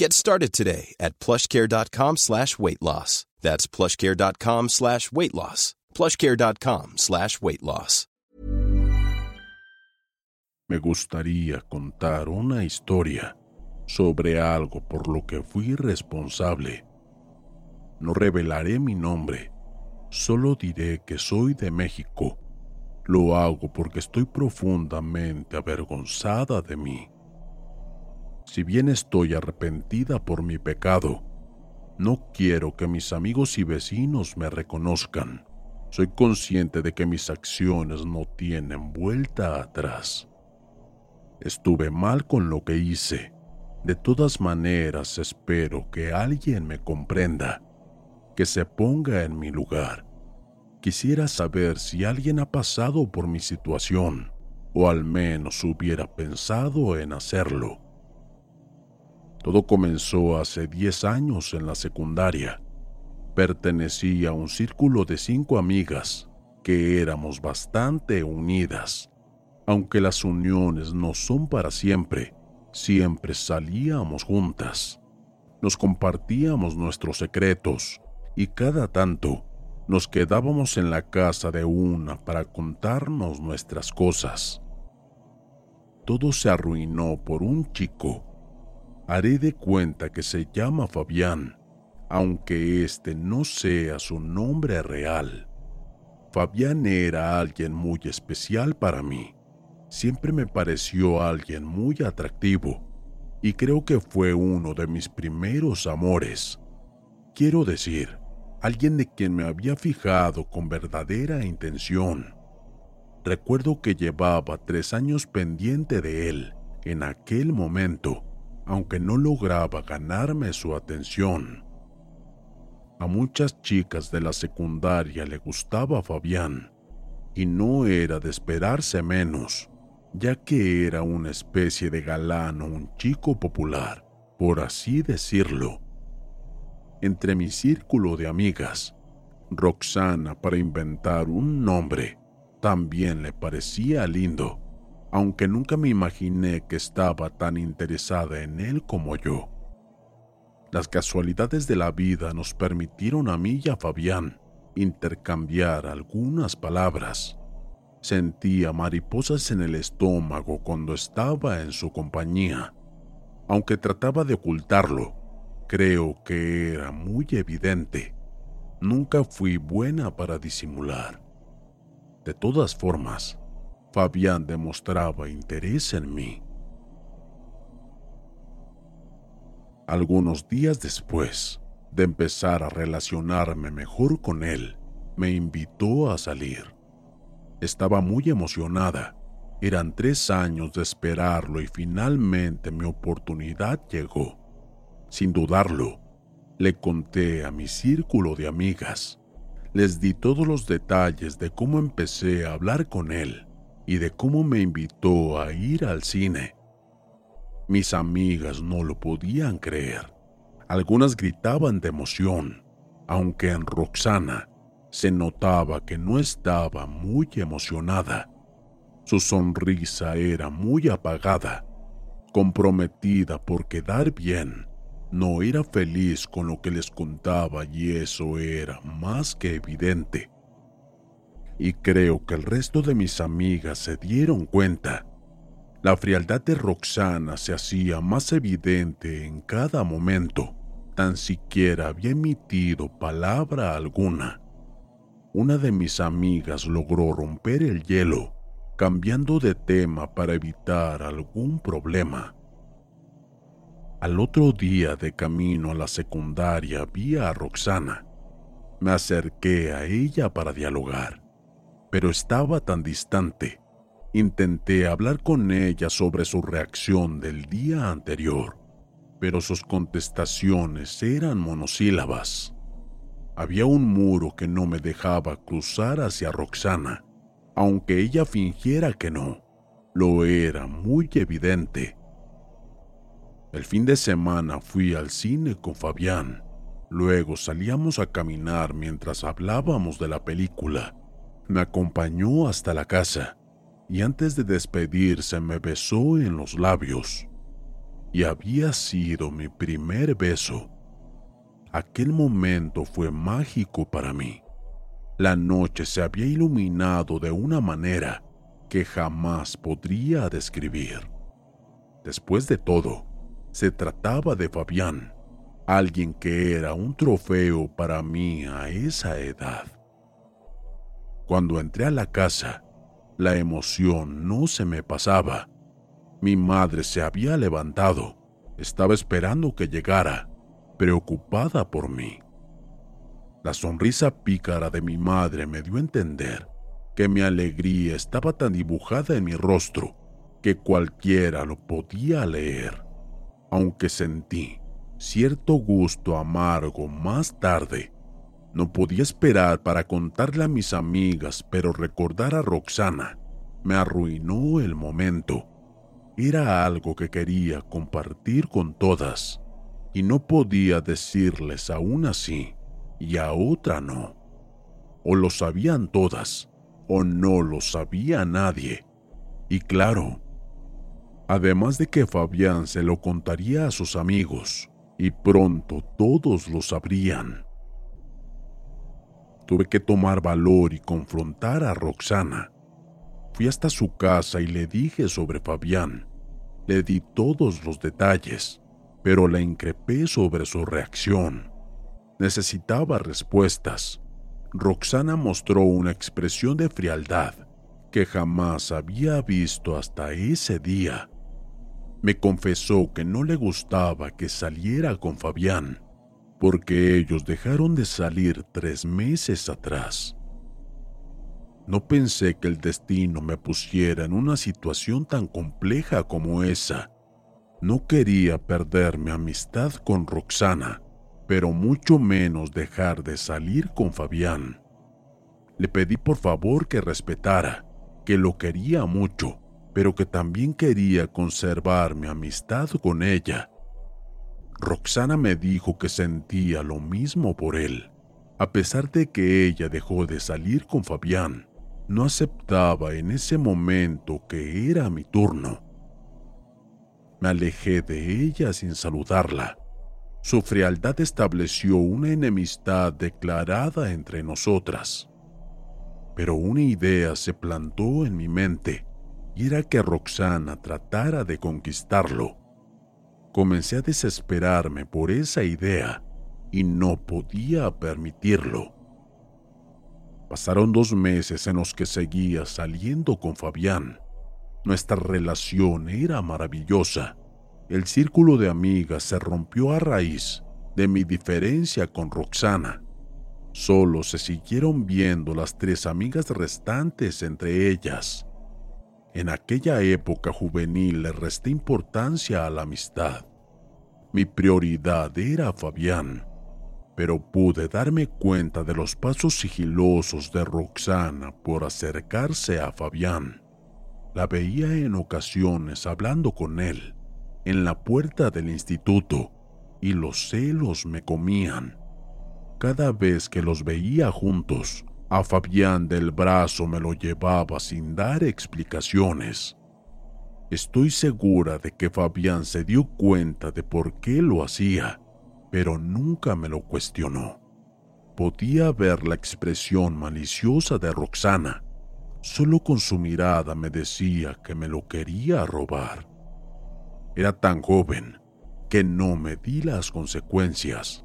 Get started today at plushcare.com slash weight loss. That's plushcare.com slash weight loss. plushcare.com slash weight loss. Me gustaría contar una historia sobre algo por lo que fui responsable. No revelaré mi nombre, solo diré que soy de México. Lo hago porque estoy profundamente avergonzada de mí. Si bien estoy arrepentida por mi pecado, no quiero que mis amigos y vecinos me reconozcan. Soy consciente de que mis acciones no tienen vuelta atrás. Estuve mal con lo que hice. De todas maneras espero que alguien me comprenda, que se ponga en mi lugar. Quisiera saber si alguien ha pasado por mi situación, o al menos hubiera pensado en hacerlo. Todo comenzó hace 10 años en la secundaria. Pertenecí a un círculo de cinco amigas que éramos bastante unidas. Aunque las uniones no son para siempre, siempre salíamos juntas. Nos compartíamos nuestros secretos y cada tanto nos quedábamos en la casa de una para contarnos nuestras cosas. Todo se arruinó por un chico. Haré de cuenta que se llama Fabián aunque este no sea su nombre real. Fabián era alguien muy especial para mí. Siempre me pareció alguien muy atractivo y creo que fue uno de mis primeros amores. Quiero decir, alguien de quien me había fijado con verdadera intención. Recuerdo que llevaba tres años pendiente de él en aquel momento, aunque no lograba ganarme su atención. A muchas chicas de la secundaria le gustaba Fabián, y no era de esperarse menos, ya que era una especie de galán o un chico popular, por así decirlo. Entre mi círculo de amigas, Roxana, para inventar un nombre, también le parecía lindo, aunque nunca me imaginé que estaba tan interesada en él como yo. Las casualidades de la vida nos permitieron a mí y a Fabián intercambiar algunas palabras. Sentía mariposas en el estómago cuando estaba en su compañía. Aunque trataba de ocultarlo, creo que era muy evidente. Nunca fui buena para disimular. De todas formas, Fabián demostraba interés en mí. Algunos días después de empezar a relacionarme mejor con él, me invitó a salir. Estaba muy emocionada. Eran tres años de esperarlo y finalmente mi oportunidad llegó. Sin dudarlo, le conté a mi círculo de amigas. Les di todos los detalles de cómo empecé a hablar con él y de cómo me invitó a ir al cine. Mis amigas no lo podían creer. Algunas gritaban de emoción, aunque en Roxana se notaba que no estaba muy emocionada. Su sonrisa era muy apagada, comprometida por quedar bien. No era feliz con lo que les contaba y eso era más que evidente. Y creo que el resto de mis amigas se dieron cuenta. La frialdad de Roxana se hacía más evidente en cada momento. Tan siquiera había emitido palabra alguna una de mis amigas logró romper el hielo, cambiando de tema para evitar algún problema. Al otro día de camino a la secundaria vi a Roxana. Me acerqué a ella para dialogar, pero estaba tan distante. Intenté hablar con ella sobre su reacción del día anterior, pero sus contestaciones eran monosílabas. Había un muro que no me dejaba cruzar hacia Roxana, aunque ella fingiera que no. Lo era muy evidente. El fin de semana fui al cine con Fabián. Luego salíamos a caminar mientras hablábamos de la película. Me acompañó hasta la casa y antes de despedirse me besó en los labios. Y había sido mi primer beso. Aquel momento fue mágico para mí. La noche se había iluminado de una manera que jamás podría describir. Después de todo, se trataba de Fabián, alguien que era un trofeo para mí a esa edad. Cuando entré a la casa, la emoción no se me pasaba. Mi madre se había levantado, estaba esperando que llegara preocupada por mí. La sonrisa pícara de mi madre me dio a entender que mi alegría estaba tan dibujada en mi rostro que cualquiera lo podía leer, aunque sentí cierto gusto amargo más tarde. No podía esperar para contarle a mis amigas, pero recordar a Roxana me arruinó el momento. Era algo que quería compartir con todas y no podía decirles aún así y a otra no. O lo sabían todas o no lo sabía nadie. Y claro, además de que Fabián se lo contaría a sus amigos y pronto todos lo sabrían. Tuve que tomar valor y confrontar a Roxana. Fui hasta su casa y le dije sobre Fabián. Le di todos los detalles pero la increpé sobre su reacción. Necesitaba respuestas. Roxana mostró una expresión de frialdad que jamás había visto hasta ese día. Me confesó que no le gustaba que saliera con Fabián, porque ellos dejaron de salir tres meses atrás. No pensé que el destino me pusiera en una situación tan compleja como esa, no quería perder mi amistad con Roxana, pero mucho menos dejar de salir con Fabián. Le pedí por favor que respetara, que lo quería mucho, pero que también quería conservar mi amistad con ella. Roxana me dijo que sentía lo mismo por él. A pesar de que ella dejó de salir con Fabián, no aceptaba en ese momento que era mi turno me alejé de ella sin saludarla. Su frialdad estableció una enemistad declarada entre nosotras. Pero una idea se plantó en mi mente y era que Roxana tratara de conquistarlo. Comencé a desesperarme por esa idea y no podía permitirlo. Pasaron dos meses en los que seguía saliendo con Fabián nuestra relación era maravillosa. El círculo de amigas se rompió a raíz de mi diferencia con Roxana. Solo se siguieron viendo las tres amigas restantes entre ellas. En aquella época juvenil le resté importancia a la amistad. Mi prioridad era Fabián, pero pude darme cuenta de los pasos sigilosos de Roxana por acercarse a Fabián. La veía en ocasiones hablando con él en la puerta del instituto y los celos me comían. Cada vez que los veía juntos, a Fabián del brazo me lo llevaba sin dar explicaciones. Estoy segura de que Fabián se dio cuenta de por qué lo hacía, pero nunca me lo cuestionó. Podía ver la expresión maliciosa de Roxana. Solo con su mirada me decía que me lo quería robar. Era tan joven que no me di las consecuencias.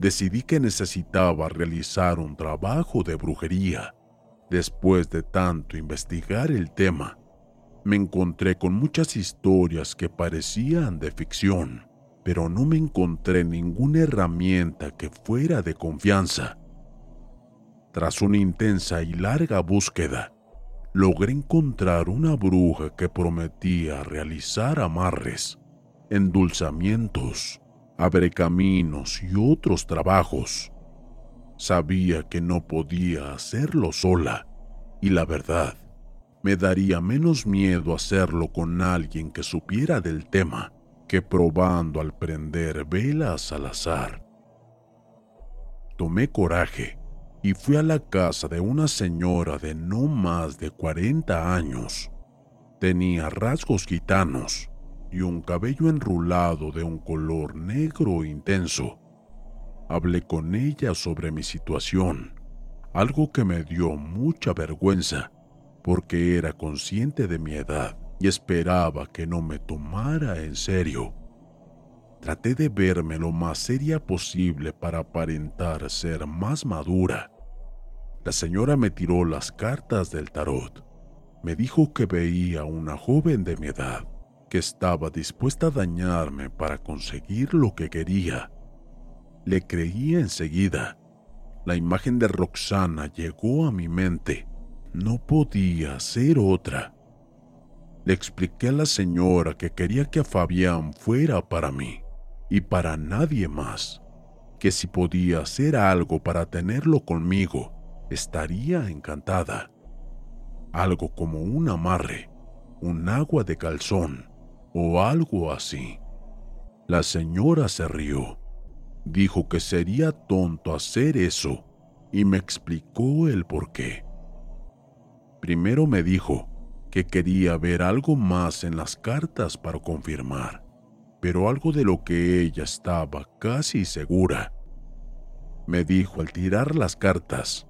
Decidí que necesitaba realizar un trabajo de brujería. Después de tanto investigar el tema, me encontré con muchas historias que parecían de ficción, pero no me encontré ninguna herramienta que fuera de confianza. Tras una intensa y larga búsqueda, logré encontrar una bruja que prometía realizar amarres, endulzamientos, caminos y otros trabajos. Sabía que no podía hacerlo sola y la verdad, me daría menos miedo hacerlo con alguien que supiera del tema que probando al prender velas al azar. Tomé coraje y fui a la casa de una señora de no más de 40 años. Tenía rasgos gitanos y un cabello enrulado de un color negro intenso. Hablé con ella sobre mi situación, algo que me dio mucha vergüenza porque era consciente de mi edad y esperaba que no me tomara en serio. Traté de verme lo más seria posible para aparentar ser más madura. La señora me tiró las cartas del tarot. Me dijo que veía a una joven de mi edad que estaba dispuesta a dañarme para conseguir lo que quería. Le creí enseguida. La imagen de Roxana llegó a mi mente. No podía ser otra. Le expliqué a la señora que quería que Fabián fuera para mí y para nadie más, que si podía hacer algo para tenerlo conmigo, estaría encantada. Algo como un amarre, un agua de calzón o algo así. La señora se rió. Dijo que sería tonto hacer eso y me explicó el por qué. Primero me dijo que quería ver algo más en las cartas para confirmar pero algo de lo que ella estaba casi segura. Me dijo al tirar las cartas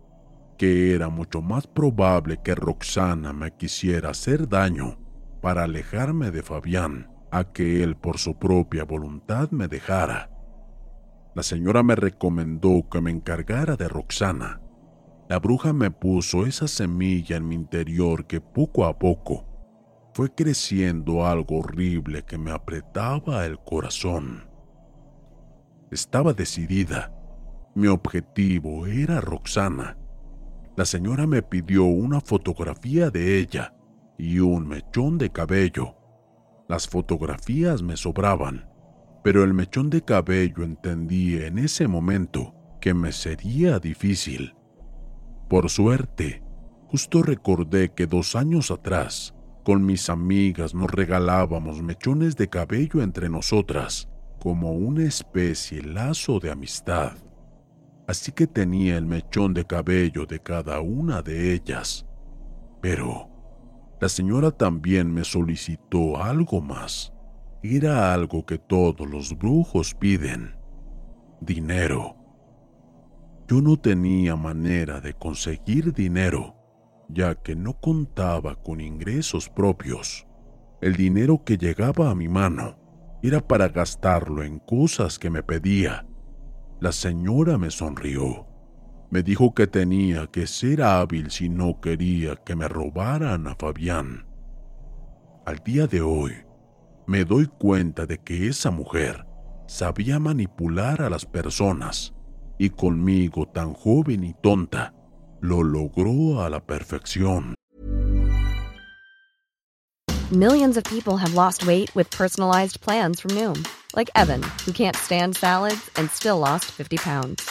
que era mucho más probable que Roxana me quisiera hacer daño para alejarme de Fabián a que él por su propia voluntad me dejara. La señora me recomendó que me encargara de Roxana. La bruja me puso esa semilla en mi interior que poco a poco fue creciendo algo horrible que me apretaba el corazón. Estaba decidida. Mi objetivo era Roxana. La señora me pidió una fotografía de ella y un mechón de cabello. Las fotografías me sobraban, pero el mechón de cabello entendí en ese momento que me sería difícil. Por suerte, justo recordé que dos años atrás con mis amigas nos regalábamos mechones de cabello entre nosotras, como una especie lazo de amistad. Así que tenía el mechón de cabello de cada una de ellas. Pero la señora también me solicitó algo más. Era algo que todos los brujos piden. Dinero. Yo no tenía manera de conseguir dinero ya que no contaba con ingresos propios. El dinero que llegaba a mi mano era para gastarlo en cosas que me pedía. La señora me sonrió. Me dijo que tenía que ser hábil si no quería que me robaran a Fabián. Al día de hoy, me doy cuenta de que esa mujer sabía manipular a las personas y conmigo tan joven y tonta, lo logró a la perfección. Millions of people have lost weight with personalized plans from Noom, Like Evan, who can't stand salads and still lost 50 pounds.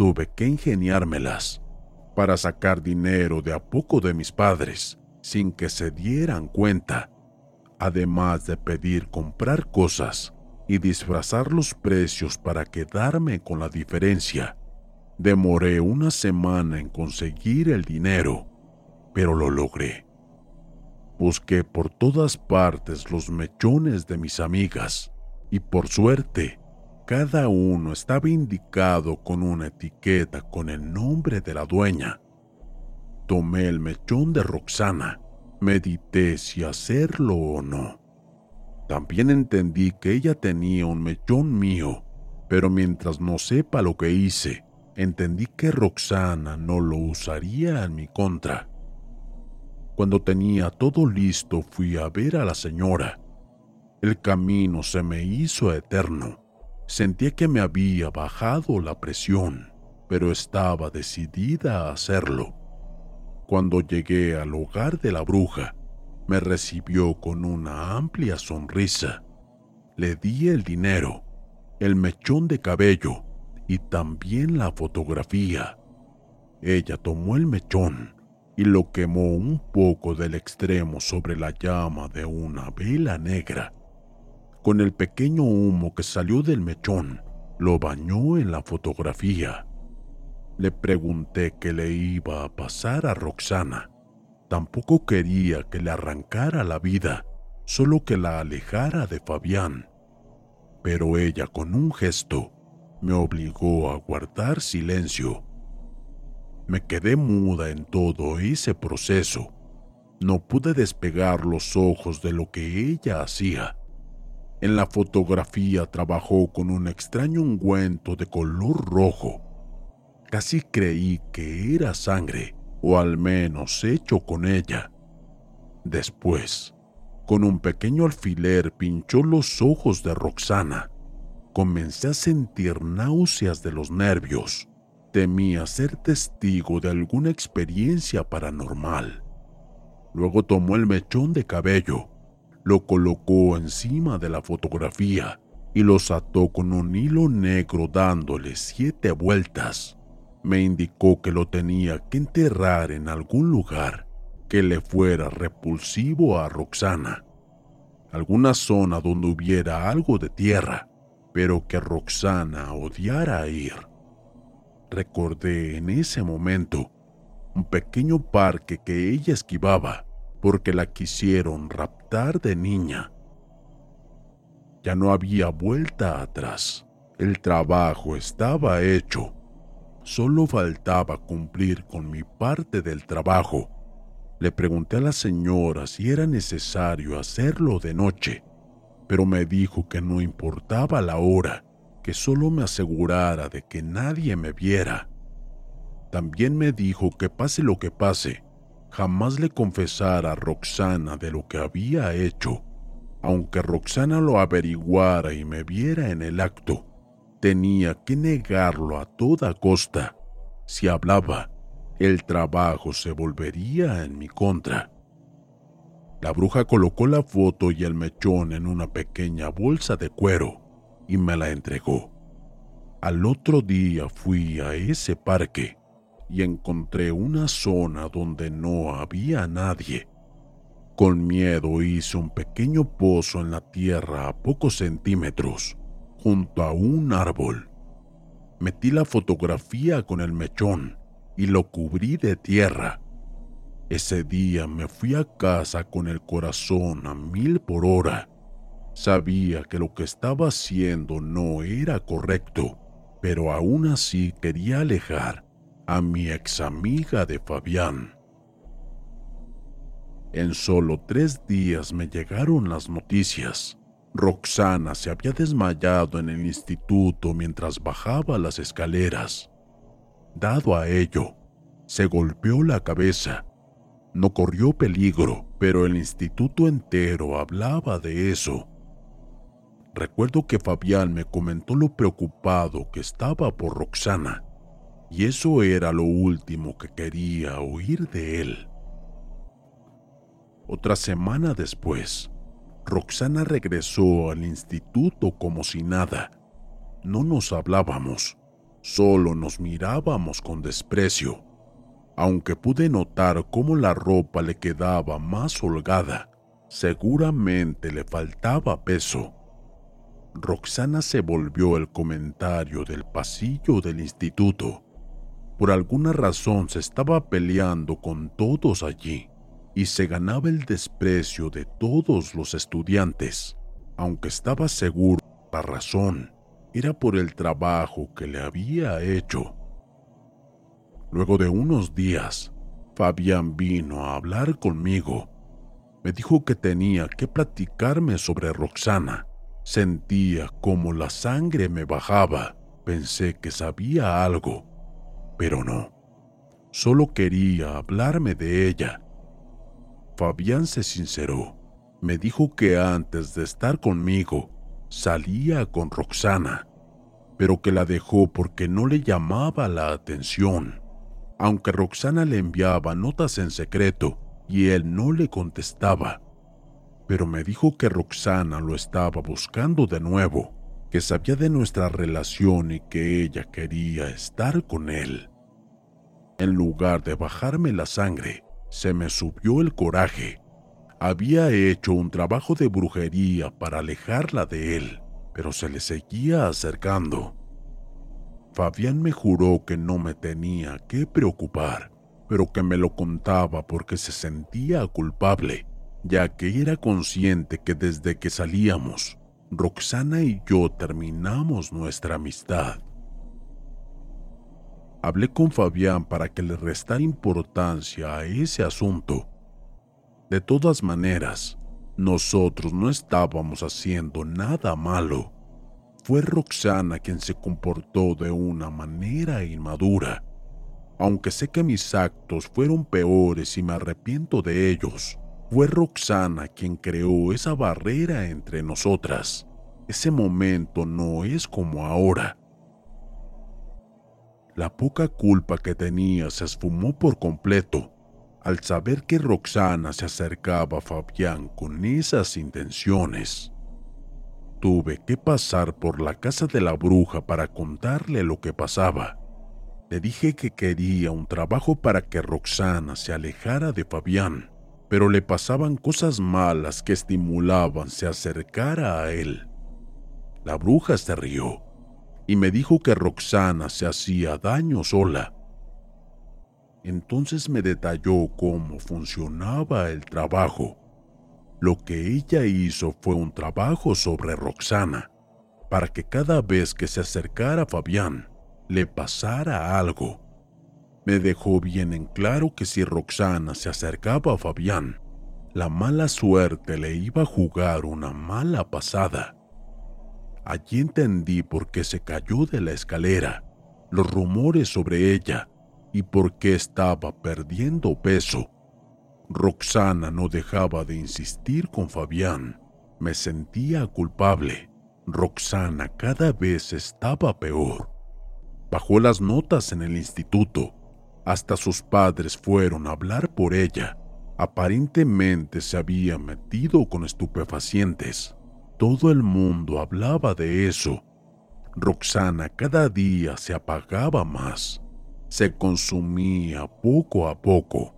Tuve que ingeniármelas para sacar dinero de a poco de mis padres sin que se dieran cuenta, además de pedir comprar cosas y disfrazar los precios para quedarme con la diferencia. Demoré una semana en conseguir el dinero, pero lo logré. Busqué por todas partes los mechones de mis amigas y por suerte, cada uno estaba indicado con una etiqueta con el nombre de la dueña. Tomé el mechón de Roxana, medité si hacerlo o no. También entendí que ella tenía un mechón mío, pero mientras no sepa lo que hice, entendí que Roxana no lo usaría en mi contra. Cuando tenía todo listo fui a ver a la señora. El camino se me hizo eterno. Sentía que me había bajado la presión, pero estaba decidida a hacerlo. Cuando llegué al hogar de la bruja, me recibió con una amplia sonrisa. Le di el dinero, el mechón de cabello y también la fotografía. Ella tomó el mechón y lo quemó un poco del extremo sobre la llama de una vela negra. Con el pequeño humo que salió del mechón, lo bañó en la fotografía. Le pregunté qué le iba a pasar a Roxana. Tampoco quería que le arrancara la vida, solo que la alejara de Fabián. Pero ella con un gesto me obligó a guardar silencio. Me quedé muda en todo ese proceso. No pude despegar los ojos de lo que ella hacía. En la fotografía trabajó con un extraño ungüento de color rojo. Casi creí que era sangre, o al menos hecho con ella. Después, con un pequeño alfiler pinchó los ojos de Roxana. Comencé a sentir náuseas de los nervios. Temía ser testigo de alguna experiencia paranormal. Luego tomó el mechón de cabello, lo colocó encima de la fotografía y los ató con un hilo negro dándole siete vueltas. Me indicó que lo tenía que enterrar en algún lugar que le fuera repulsivo a Roxana. Alguna zona donde hubiera algo de tierra, pero que Roxana odiara ir. Recordé en ese momento un pequeño parque que ella esquivaba porque la quisieron raptar de niña. Ya no había vuelta atrás. El trabajo estaba hecho. Solo faltaba cumplir con mi parte del trabajo. Le pregunté a la señora si era necesario hacerlo de noche, pero me dijo que no importaba la hora, que solo me asegurara de que nadie me viera. También me dijo que pase lo que pase, jamás le confesara a Roxana de lo que había hecho. Aunque Roxana lo averiguara y me viera en el acto, tenía que negarlo a toda costa. Si hablaba, el trabajo se volvería en mi contra. La bruja colocó la foto y el mechón en una pequeña bolsa de cuero y me la entregó. Al otro día fui a ese parque y encontré una zona donde no había nadie. Con miedo hice un pequeño pozo en la tierra a pocos centímetros, junto a un árbol. Metí la fotografía con el mechón y lo cubrí de tierra. Ese día me fui a casa con el corazón a mil por hora. Sabía que lo que estaba haciendo no era correcto, pero aún así quería alejar a mi ex amiga de Fabián. En solo tres días me llegaron las noticias. Roxana se había desmayado en el instituto mientras bajaba las escaleras. Dado a ello, se golpeó la cabeza. No corrió peligro, pero el instituto entero hablaba de eso. Recuerdo que Fabián me comentó lo preocupado que estaba por Roxana, y eso era lo último que quería oír de él. Otra semana después, Roxana regresó al instituto como si nada. No nos hablábamos, solo nos mirábamos con desprecio, aunque pude notar cómo la ropa le quedaba más holgada. Seguramente le faltaba peso. Roxana se volvió el comentario del pasillo del instituto. Por alguna razón se estaba peleando con todos allí y se ganaba el desprecio de todos los estudiantes, aunque estaba seguro la razón era por el trabajo que le había hecho. Luego de unos días, Fabián vino a hablar conmigo. Me dijo que tenía que platicarme sobre Roxana. Sentía como la sangre me bajaba. Pensé que sabía algo, pero no. Solo quería hablarme de ella Fabián se sinceró. Me dijo que antes de estar conmigo salía con Roxana, pero que la dejó porque no le llamaba la atención. Aunque Roxana le enviaba notas en secreto y él no le contestaba. Pero me dijo que Roxana lo estaba buscando de nuevo, que sabía de nuestra relación y que ella quería estar con él. En lugar de bajarme la sangre, se me subió el coraje. Había hecho un trabajo de brujería para alejarla de él, pero se le seguía acercando. Fabián me juró que no me tenía que preocupar, pero que me lo contaba porque se sentía culpable, ya que era consciente que desde que salíamos, Roxana y yo terminamos nuestra amistad. Hablé con Fabián para que le restara importancia a ese asunto. De todas maneras, nosotros no estábamos haciendo nada malo. Fue Roxana quien se comportó de una manera inmadura. Aunque sé que mis actos fueron peores y me arrepiento de ellos, fue Roxana quien creó esa barrera entre nosotras. Ese momento no es como ahora la poca culpa que tenía se esfumó por completo al saber que Roxana se acercaba a Fabián con esas intenciones. Tuve que pasar por la casa de la bruja para contarle lo que pasaba. Le dije que quería un trabajo para que Roxana se alejara de Fabián, pero le pasaban cosas malas que estimulaban se acercara a él. La bruja se rió y me dijo que Roxana se hacía daño sola. Entonces me detalló cómo funcionaba el trabajo. Lo que ella hizo fue un trabajo sobre Roxana, para que cada vez que se acercara Fabián le pasara algo. Me dejó bien en claro que si Roxana se acercaba a Fabián, la mala suerte le iba a jugar una mala pasada. Allí entendí por qué se cayó de la escalera, los rumores sobre ella y por qué estaba perdiendo peso. Roxana no dejaba de insistir con Fabián. Me sentía culpable. Roxana cada vez estaba peor. Bajó las notas en el instituto. Hasta sus padres fueron a hablar por ella. Aparentemente se había metido con estupefacientes. Todo el mundo hablaba de eso. Roxana cada día se apagaba más, se consumía poco a poco.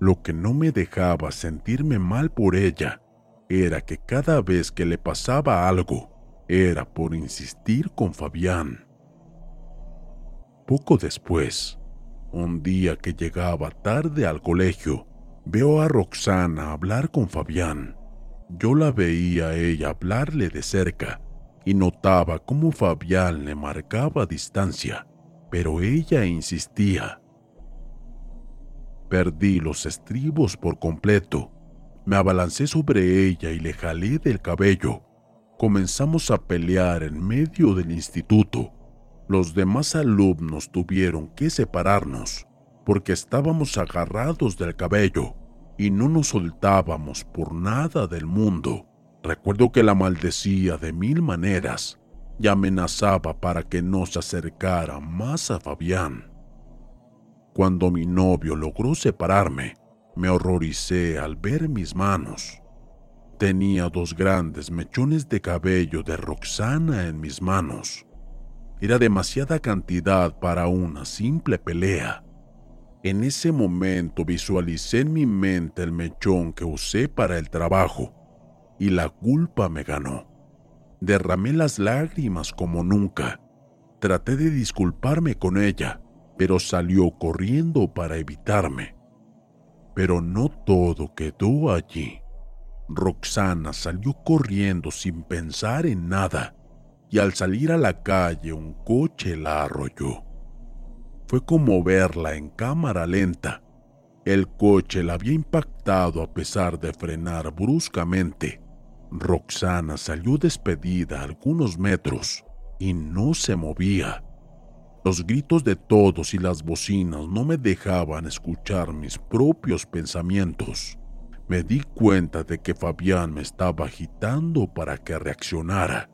Lo que no me dejaba sentirme mal por ella era que cada vez que le pasaba algo era por insistir con Fabián. Poco después, un día que llegaba tarde al colegio, veo a Roxana hablar con Fabián. Yo la veía a ella hablarle de cerca y notaba cómo Fabián le marcaba distancia, pero ella insistía. Perdí los estribos por completo. Me abalancé sobre ella y le jalé del cabello. Comenzamos a pelear en medio del instituto. Los demás alumnos tuvieron que separarnos porque estábamos agarrados del cabello y no nos soltábamos por nada del mundo. Recuerdo que la maldecía de mil maneras y amenazaba para que no se acercara más a Fabián. Cuando mi novio logró separarme, me horroricé al ver mis manos. Tenía dos grandes mechones de cabello de Roxana en mis manos. Era demasiada cantidad para una simple pelea. En ese momento visualicé en mi mente el mechón que usé para el trabajo y la culpa me ganó. Derramé las lágrimas como nunca. Traté de disculparme con ella, pero salió corriendo para evitarme. Pero no todo quedó allí. Roxana salió corriendo sin pensar en nada y al salir a la calle un coche la arrolló. Fue como verla en cámara lenta. El coche la había impactado a pesar de frenar bruscamente. Roxana salió despedida algunos metros y no se movía. Los gritos de todos y las bocinas no me dejaban escuchar mis propios pensamientos. Me di cuenta de que Fabián me estaba agitando para que reaccionara.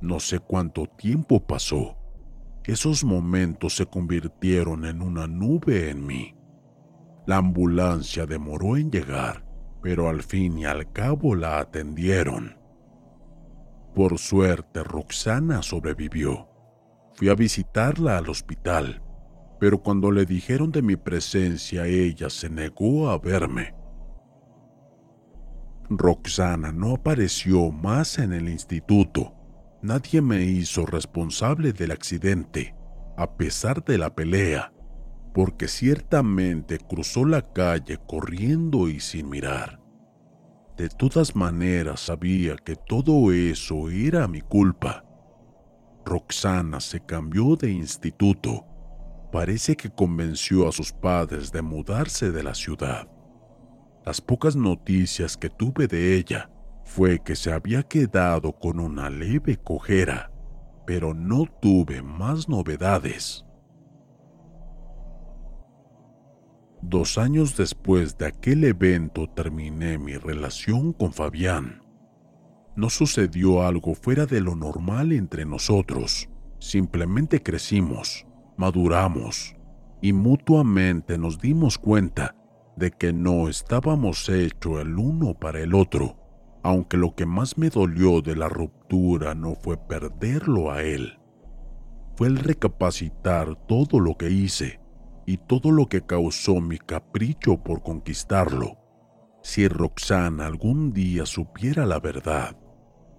No sé cuánto tiempo pasó. Esos momentos se convirtieron en una nube en mí. La ambulancia demoró en llegar pero al fin y al cabo la atendieron. Por suerte, Roxana sobrevivió. Fui a visitarla al hospital, pero cuando le dijeron de mi presencia, ella se negó a verme. Roxana no apareció más en el instituto. Nadie me hizo responsable del accidente, a pesar de la pelea porque ciertamente cruzó la calle corriendo y sin mirar. De todas maneras sabía que todo eso era mi culpa. Roxana se cambió de instituto. Parece que convenció a sus padres de mudarse de la ciudad. Las pocas noticias que tuve de ella fue que se había quedado con una leve cojera, pero no tuve más novedades. Dos años después de aquel evento terminé mi relación con Fabián. No sucedió algo fuera de lo normal entre nosotros, simplemente crecimos, maduramos y mutuamente nos dimos cuenta de que no estábamos hechos el uno para el otro, aunque lo que más me dolió de la ruptura no fue perderlo a él, fue el recapacitar todo lo que hice y todo lo que causó mi capricho por conquistarlo. Si Roxana algún día supiera la verdad,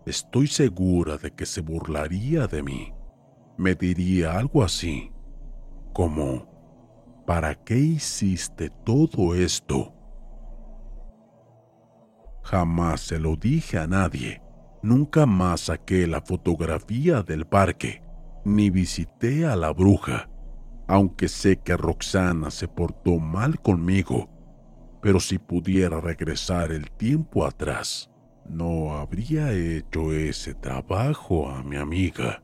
estoy segura de que se burlaría de mí. Me diría algo así, como, ¿para qué hiciste todo esto? Jamás se lo dije a nadie. Nunca más saqué la fotografía del parque, ni visité a la bruja aunque sé que Roxana se portó mal conmigo, pero si pudiera regresar el tiempo atrás, no habría hecho ese trabajo a mi amiga.